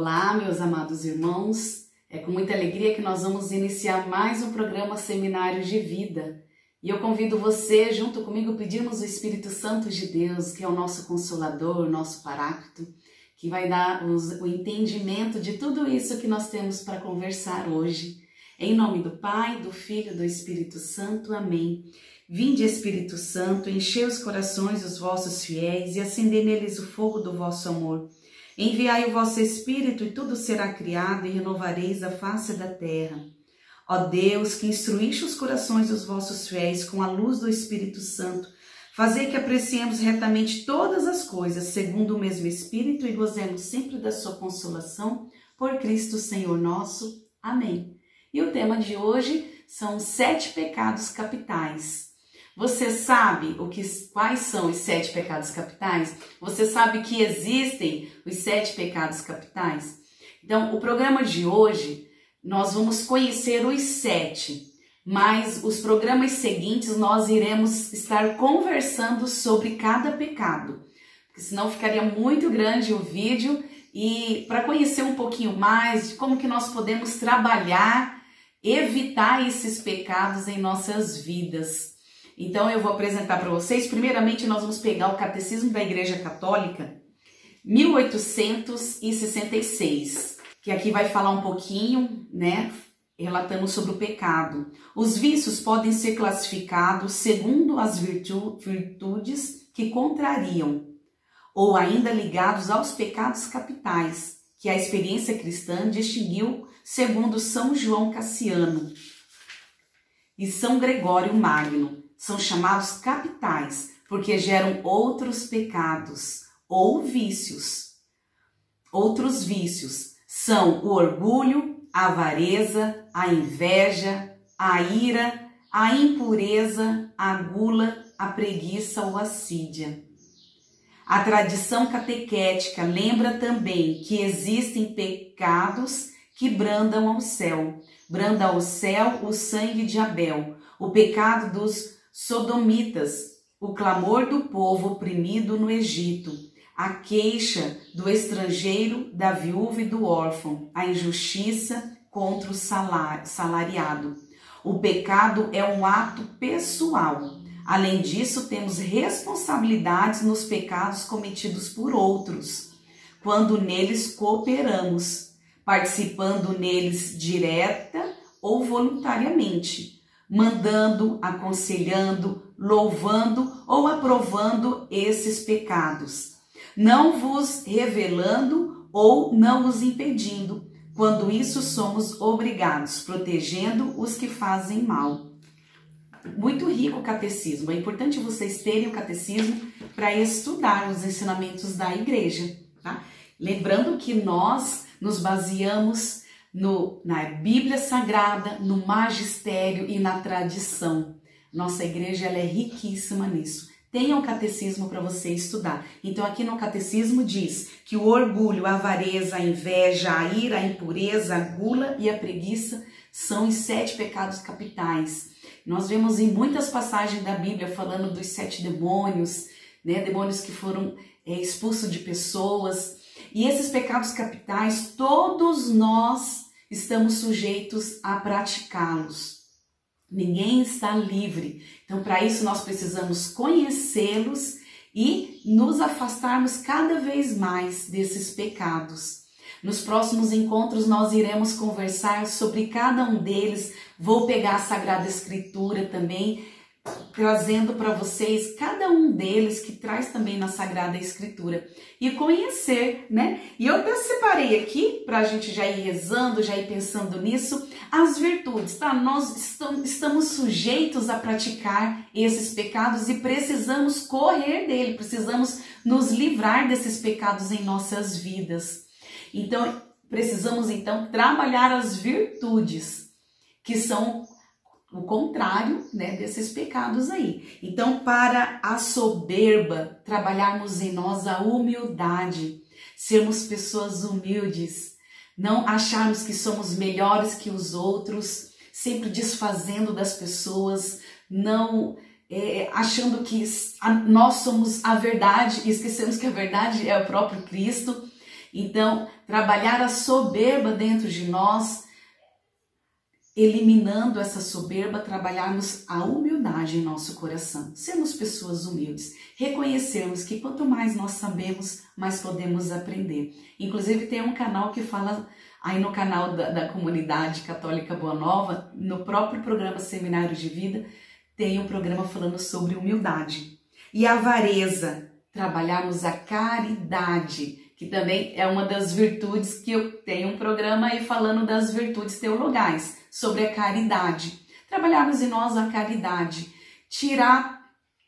Olá, meus amados irmãos. É com muita alegria que nós vamos iniciar mais um programa Seminário de Vida. E eu convido você, junto comigo, pedirmos o Espírito Santo de Deus, que é o nosso consolador, o nosso paráclito, que vai dar o entendimento de tudo isso que nós temos para conversar hoje. Em nome do Pai, do Filho e do Espírito Santo. Amém. Vinde, Espírito Santo, enchei os corações dos vossos fiéis e acendei neles o fogo do vosso amor. Enviai o vosso Espírito e tudo será criado e renovareis a face da terra. Ó Deus, que instruíste os corações dos vossos fiéis com a luz do Espírito Santo, fazei que apreciemos retamente todas as coisas, segundo o mesmo Espírito, e gozemos sempre da sua consolação, por Cristo Senhor nosso. Amém. E o tema de hoje são sete pecados capitais. Você sabe o que, quais são os sete pecados capitais? Você sabe que existem os sete pecados capitais? Então, o programa de hoje nós vamos conhecer os sete, mas os programas seguintes nós iremos estar conversando sobre cada pecado, porque senão ficaria muito grande o vídeo e para conhecer um pouquinho mais de como que nós podemos trabalhar, evitar esses pecados em nossas vidas. Então eu vou apresentar para vocês. Primeiramente, nós vamos pegar o Catecismo da Igreja Católica, 1866, que aqui vai falar um pouquinho, né, relatando sobre o pecado. Os vícios podem ser classificados segundo as virtu virtudes que contrariam, ou ainda ligados aos pecados capitais, que a experiência cristã distinguiu segundo São João Cassiano e São Gregório Magno são chamados capitais porque geram outros pecados ou vícios. Outros vícios são o orgulho, a avareza, a inveja, a ira, a impureza, a gula, a preguiça ou a sídia. A tradição catequética lembra também que existem pecados que brandam ao céu. Branda ao céu o sangue de Abel, o pecado dos sodomitas, o clamor do povo oprimido no Egito, a queixa do estrangeiro, da viúva e do órfão, a injustiça contra o salariado. O pecado é um ato pessoal. Além disso, temos responsabilidades nos pecados cometidos por outros, quando neles cooperamos, participando neles direta ou voluntariamente mandando, aconselhando, louvando ou aprovando esses pecados, não vos revelando ou não os impedindo, quando isso somos obrigados, protegendo os que fazem mal. Muito rico o catecismo. É importante vocês terem o catecismo para estudar os ensinamentos da igreja, tá? Lembrando que nós nos baseamos no, na Bíblia Sagrada, no magistério e na tradição. Nossa igreja ela é riquíssima nisso. Tenha um catecismo para você estudar. Então, aqui no catecismo diz que o orgulho, a avareza, a inveja, a ira, a impureza, a gula e a preguiça são os sete pecados capitais. Nós vemos em muitas passagens da Bíblia falando dos sete demônios, né? Demônios que foram é, expulsos de pessoas. E esses pecados capitais, todos nós estamos sujeitos a praticá-los. Ninguém está livre. Então, para isso, nós precisamos conhecê-los e nos afastarmos cada vez mais desses pecados. Nos próximos encontros, nós iremos conversar sobre cada um deles. Vou pegar a Sagrada Escritura também trazendo para vocês cada um deles que traz também na Sagrada Escritura e conhecer, né? E eu até separei aqui para a gente já ir rezando, já ir pensando nisso, as virtudes, tá? Nós estamos sujeitos a praticar esses pecados e precisamos correr dele, precisamos nos livrar desses pecados em nossas vidas. Então, precisamos então trabalhar as virtudes que são o contrário né, desses pecados aí. Então, para a soberba, trabalharmos em nós a humildade, sermos pessoas humildes, não acharmos que somos melhores que os outros, sempre desfazendo das pessoas, não é, achando que nós somos a verdade e esquecemos que a verdade é o próprio Cristo. Então, trabalhar a soberba dentro de nós, eliminando essa soberba, trabalharmos a humildade em nosso coração. Sermos pessoas humildes, reconhecermos que quanto mais nós sabemos, mais podemos aprender. Inclusive, tem um canal que fala aí no canal da, da comunidade católica Boa Nova, no próprio programa Seminário de Vida, tem um programa falando sobre humildade. E avareza, trabalharmos a caridade, que também é uma das virtudes que eu tenho um programa aí falando das virtudes teologais, sobre a caridade. Trabalharmos em nós a caridade, tirar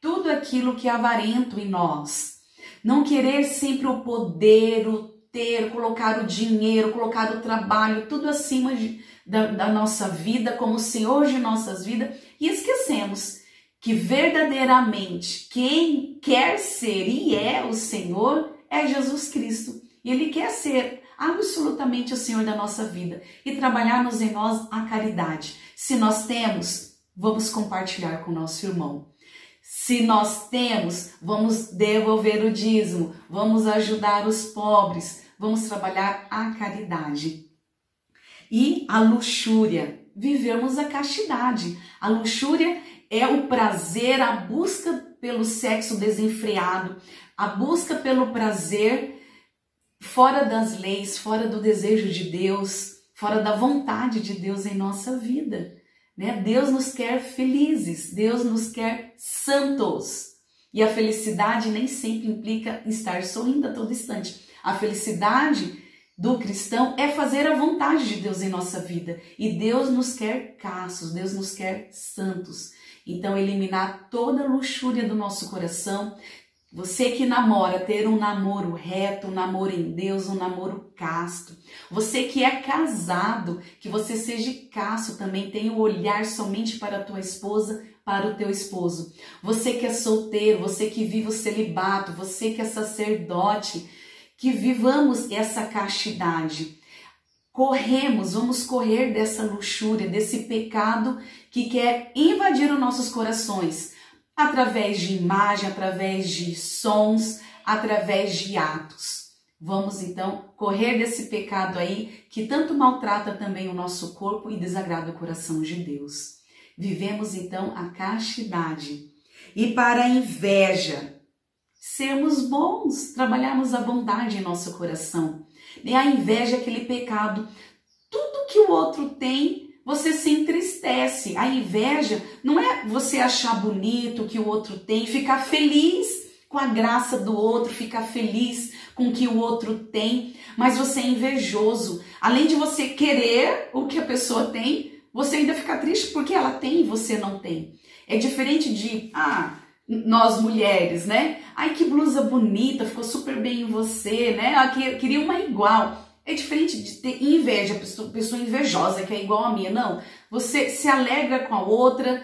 tudo aquilo que é avarento em nós. Não querer sempre o poder, o ter, colocar o dinheiro, colocar o trabalho, tudo acima de, da, da nossa vida, como Senhor de nossas vidas, e esquecemos que verdadeiramente quem quer ser e é o Senhor é Jesus Cristo. E Ele quer ser absolutamente o Senhor da nossa vida e trabalharmos em nós a caridade. Se nós temos, vamos compartilhar com nosso irmão. Se nós temos, vamos devolver o dízimo, vamos ajudar os pobres, vamos trabalhar a caridade. E a luxúria, vivemos a castidade. A luxúria é o prazer, a busca pelo sexo desenfreado, a busca pelo prazer fora das leis, fora do desejo de Deus, fora da vontade de Deus em nossa vida. Né? Deus nos quer felizes, Deus nos quer santos. E a felicidade nem sempre implica estar sorrindo a todo instante. A felicidade do cristão é fazer a vontade de Deus em nossa vida. E Deus nos quer castos, Deus nos quer santos. Então, eliminar toda a luxúria do nosso coração. Você que namora, ter um namoro reto, um namoro em Deus, um namoro casto. Você que é casado, que você seja casto também, tenha o olhar somente para a tua esposa, para o teu esposo. Você que é solteiro, você que vive o celibato, você que é sacerdote, que vivamos essa castidade. Corremos, vamos correr dessa luxúria, desse pecado que quer invadir os nossos corações através de imagem, através de sons, através de atos. Vamos então correr desse pecado aí que tanto maltrata também o nosso corpo e desagrada o coração de Deus. Vivemos então a castidade. E para a inveja, sermos bons, trabalharmos a bondade em nosso coração. E a inveja é aquele pecado. Tudo que o outro tem, você se entristece. A inveja não é você achar bonito o que o outro tem, ficar feliz com a graça do outro, ficar feliz com o que o outro tem, mas você é invejoso. Além de você querer o que a pessoa tem, você ainda fica triste porque ela tem e você não tem. É diferente de, ah, nós mulheres, né? Ai, que blusa bonita, ficou super bem em você, né? Ela queria uma igual. É diferente de ter inveja, pessoa, invejosa que é igual a minha. Não, você se alegra com a outra,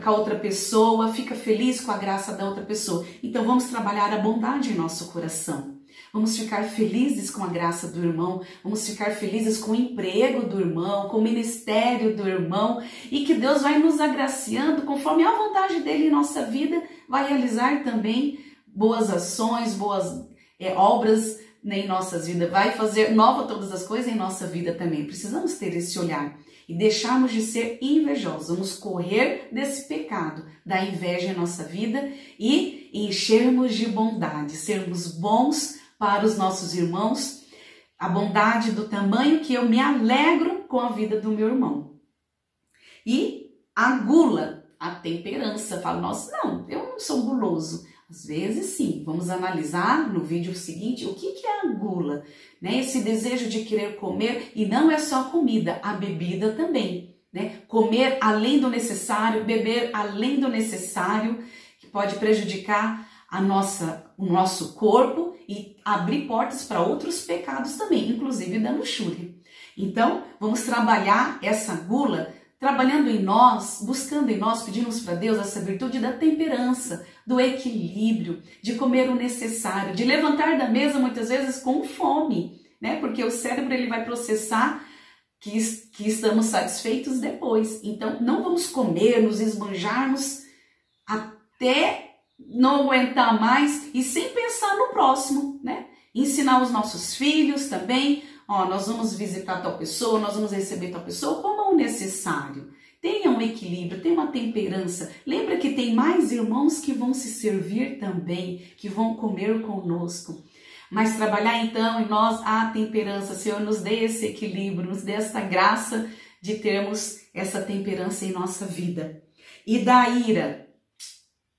com a outra pessoa, fica feliz com a graça da outra pessoa. Então vamos trabalhar a bondade em nosso coração. Vamos ficar felizes com a graça do irmão, vamos ficar felizes com o emprego do irmão, com o ministério do irmão e que Deus vai nos agraciando conforme a vontade dele em nossa vida, vai realizar também boas ações, boas é, obras em nossas vidas, vai fazer nova todas as coisas em nossa vida também. Precisamos ter esse olhar e deixarmos de ser invejosos. Vamos correr desse pecado da inveja em nossa vida e enchermos de bondade, sermos bons para os nossos irmãos, a bondade do tamanho que eu me alegro com a vida do meu irmão. E a gula, a temperança, falo, nossa, não, eu não sou guloso. Às vezes sim, vamos analisar no vídeo seguinte o que, que é a gula, né? Esse desejo de querer comer e não é só comida, a bebida também, né? Comer além do necessário, beber além do necessário, que pode prejudicar a nossa, o nosso corpo e abrir portas para outros pecados também, inclusive da luxúria. Então, vamos trabalhar essa gula, trabalhando em nós, buscando em nós, pedimos para Deus essa virtude da temperança, do equilíbrio, de comer o necessário, de levantar da mesa muitas vezes com fome, né? Porque o cérebro ele vai processar que, que estamos satisfeitos depois. Então, não vamos comer, nos esbanjarmos até não aguentar mais e sem pensar no próximo, né? Ensinar os nossos filhos também, ó, nós vamos visitar tal pessoa, nós vamos receber tal pessoa, como é o necessário. Tenha um equilíbrio, tenha uma temperança. Lembra que tem mais irmãos que vão se servir também, que vão comer conosco. Mas trabalhar então em nós a temperança, Senhor, nos dê esse equilíbrio, nos dê essa graça de termos essa temperança em nossa vida. E da ira,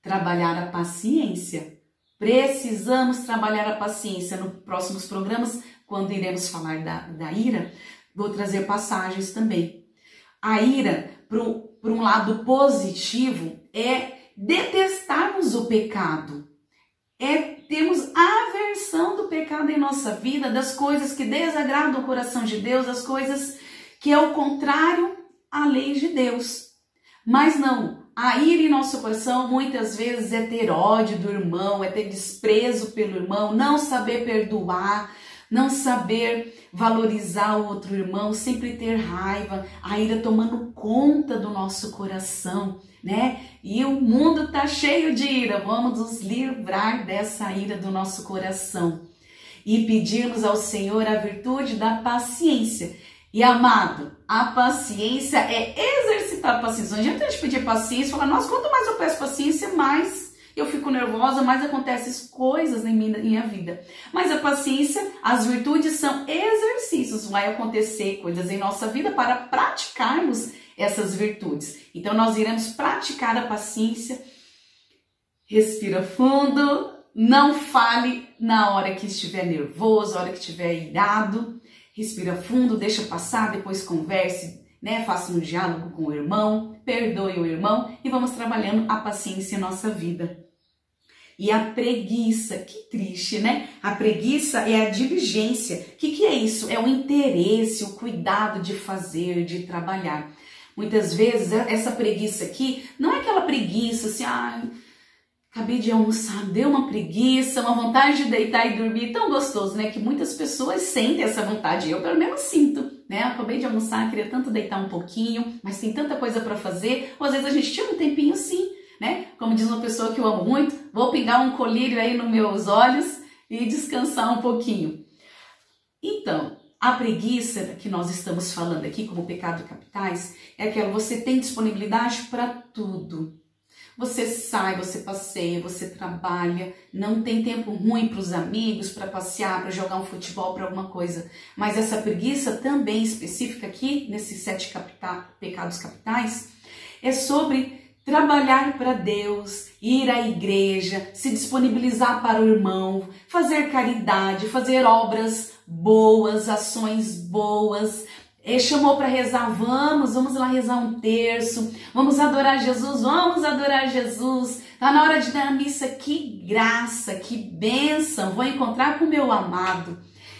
trabalhar a paciência. Precisamos trabalhar a paciência. Nos próximos programas, quando iremos falar da, da ira, vou trazer passagens também. A ira para um lado positivo é detestarmos o pecado, é termos aversão do pecado em nossa vida, das coisas que desagradam o coração de Deus, das coisas que é o contrário à lei de Deus. Mas não, a ira em nosso coração muitas vezes é ter ódio do irmão, é ter desprezo pelo irmão, não saber perdoar, não saber valorizar o outro irmão, sempre ter raiva, a ira tomando conta do nosso coração, né? E o mundo tá cheio de ira, vamos nos livrar dessa ira do nosso coração e pedirmos ao Senhor a virtude da paciência. E amado, a paciência é exercitar a paciência. Não adianta a gente pedir paciência e falar, nossa, quanto mais eu peço paciência, mais eu fico nervosa, mais acontecem coisas em minha vida. Mas a paciência, as virtudes são exercícios, vai acontecer coisas em nossa vida para praticarmos essas virtudes. Então nós iremos praticar a paciência. Respira fundo, não fale na hora que estiver nervoso, na hora que estiver irado. Respira fundo, deixa passar, depois converse, né? Faça um diálogo com o irmão, perdoe o irmão e vamos trabalhando a paciência em nossa vida. E a preguiça, que triste, né? A preguiça é a diligência. O que, que é isso? É o interesse, o cuidado de fazer, de trabalhar. Muitas vezes essa preguiça aqui não é aquela preguiça assim, ah, acabei de almoçar, deu uma preguiça, uma vontade de deitar e dormir, tão gostoso, né? Que muitas pessoas sentem essa vontade, eu pelo menos sinto, né? Acabei de almoçar, queria tanto deitar um pouquinho, mas tem tanta coisa para fazer, ou às vezes a gente tira um tempinho sim, né? Como diz uma pessoa que eu amo muito, vou pingar um colírio aí nos meus olhos e descansar um pouquinho. Então, a preguiça que nós estamos falando aqui como pecado capitais é aquela você tem disponibilidade para tudo. Você sai, você passeia, você trabalha, não tem tempo ruim para os amigos, para passear, para jogar um futebol, para alguma coisa. Mas essa preguiça também específica aqui, nesses sete capita pecados capitais, é sobre trabalhar para Deus, ir à igreja, se disponibilizar para o irmão, fazer caridade, fazer obras boas, ações boas. Ele chamou para rezar, vamos, vamos lá rezar um terço, vamos adorar Jesus, vamos adorar Jesus. Tá na hora de dar a missa, que graça, que bênção, vou encontrar com o meu amado.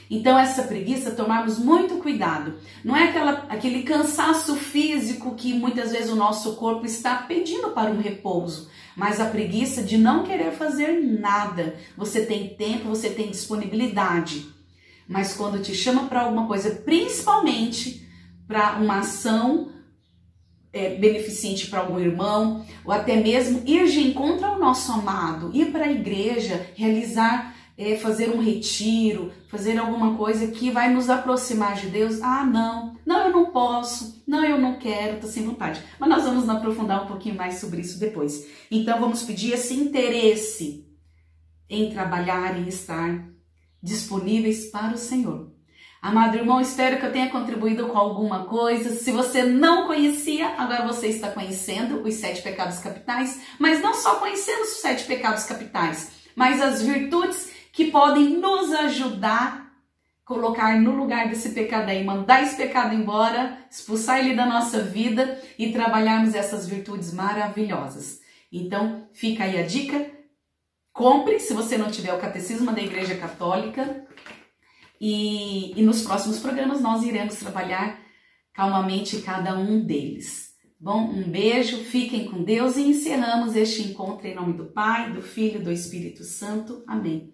Então, essa preguiça, tomarmos muito cuidado. Não é aquela, aquele cansaço físico que muitas vezes o nosso corpo está pedindo para um repouso, mas a preguiça de não querer fazer nada. Você tem tempo, você tem disponibilidade, mas quando te chama para alguma coisa, principalmente para uma ação é, beneficente para algum irmão, ou até mesmo ir de encontro ao nosso amado, ir para a igreja, realizar é, fazer um retiro, fazer alguma coisa que vai nos aproximar de Deus. Ah, não, não, eu não posso, não, eu não quero, tô sem vontade. Mas nós vamos aprofundar um pouquinho mais sobre isso depois. Então vamos pedir esse interesse em trabalhar e estar disponíveis para o Senhor. Amado irmão, espero que eu tenha contribuído com alguma coisa. Se você não conhecia, agora você está conhecendo os sete pecados capitais, mas não só conhecendo os sete pecados capitais, mas as virtudes que podem nos ajudar colocar no lugar desse pecado aí, mandar esse pecado embora, expulsar ele da nossa vida e trabalharmos essas virtudes maravilhosas. Então, fica aí a dica. Compre, se você não tiver o Catecismo da Igreja Católica. E, e nos próximos programas nós iremos trabalhar calmamente cada um deles. Bom, um beijo, fiquem com Deus e encerramos este encontro em nome do Pai, do Filho e do Espírito Santo. Amém.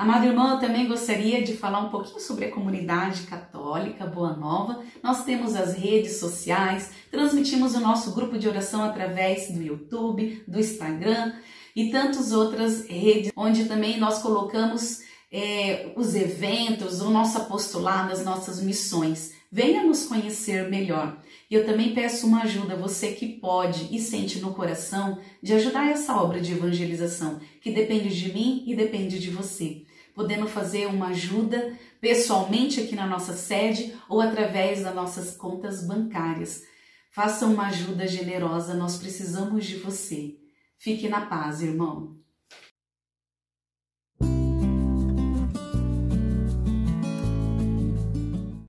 Amado irmão, eu também gostaria de falar um pouquinho sobre a comunidade católica Boa Nova. Nós temos as redes sociais, transmitimos o nosso grupo de oração através do YouTube, do Instagram e tantas outras redes, onde também nós colocamos é, os eventos, o nosso apostolado, as nossas missões. Venha nos conhecer melhor. E eu também peço uma ajuda, você que pode e sente no coração, de ajudar essa obra de evangelização, que depende de mim e depende de você. Podendo fazer uma ajuda pessoalmente aqui na nossa sede ou através das nossas contas bancárias. Faça uma ajuda generosa, nós precisamos de você. Fique na paz, irmão.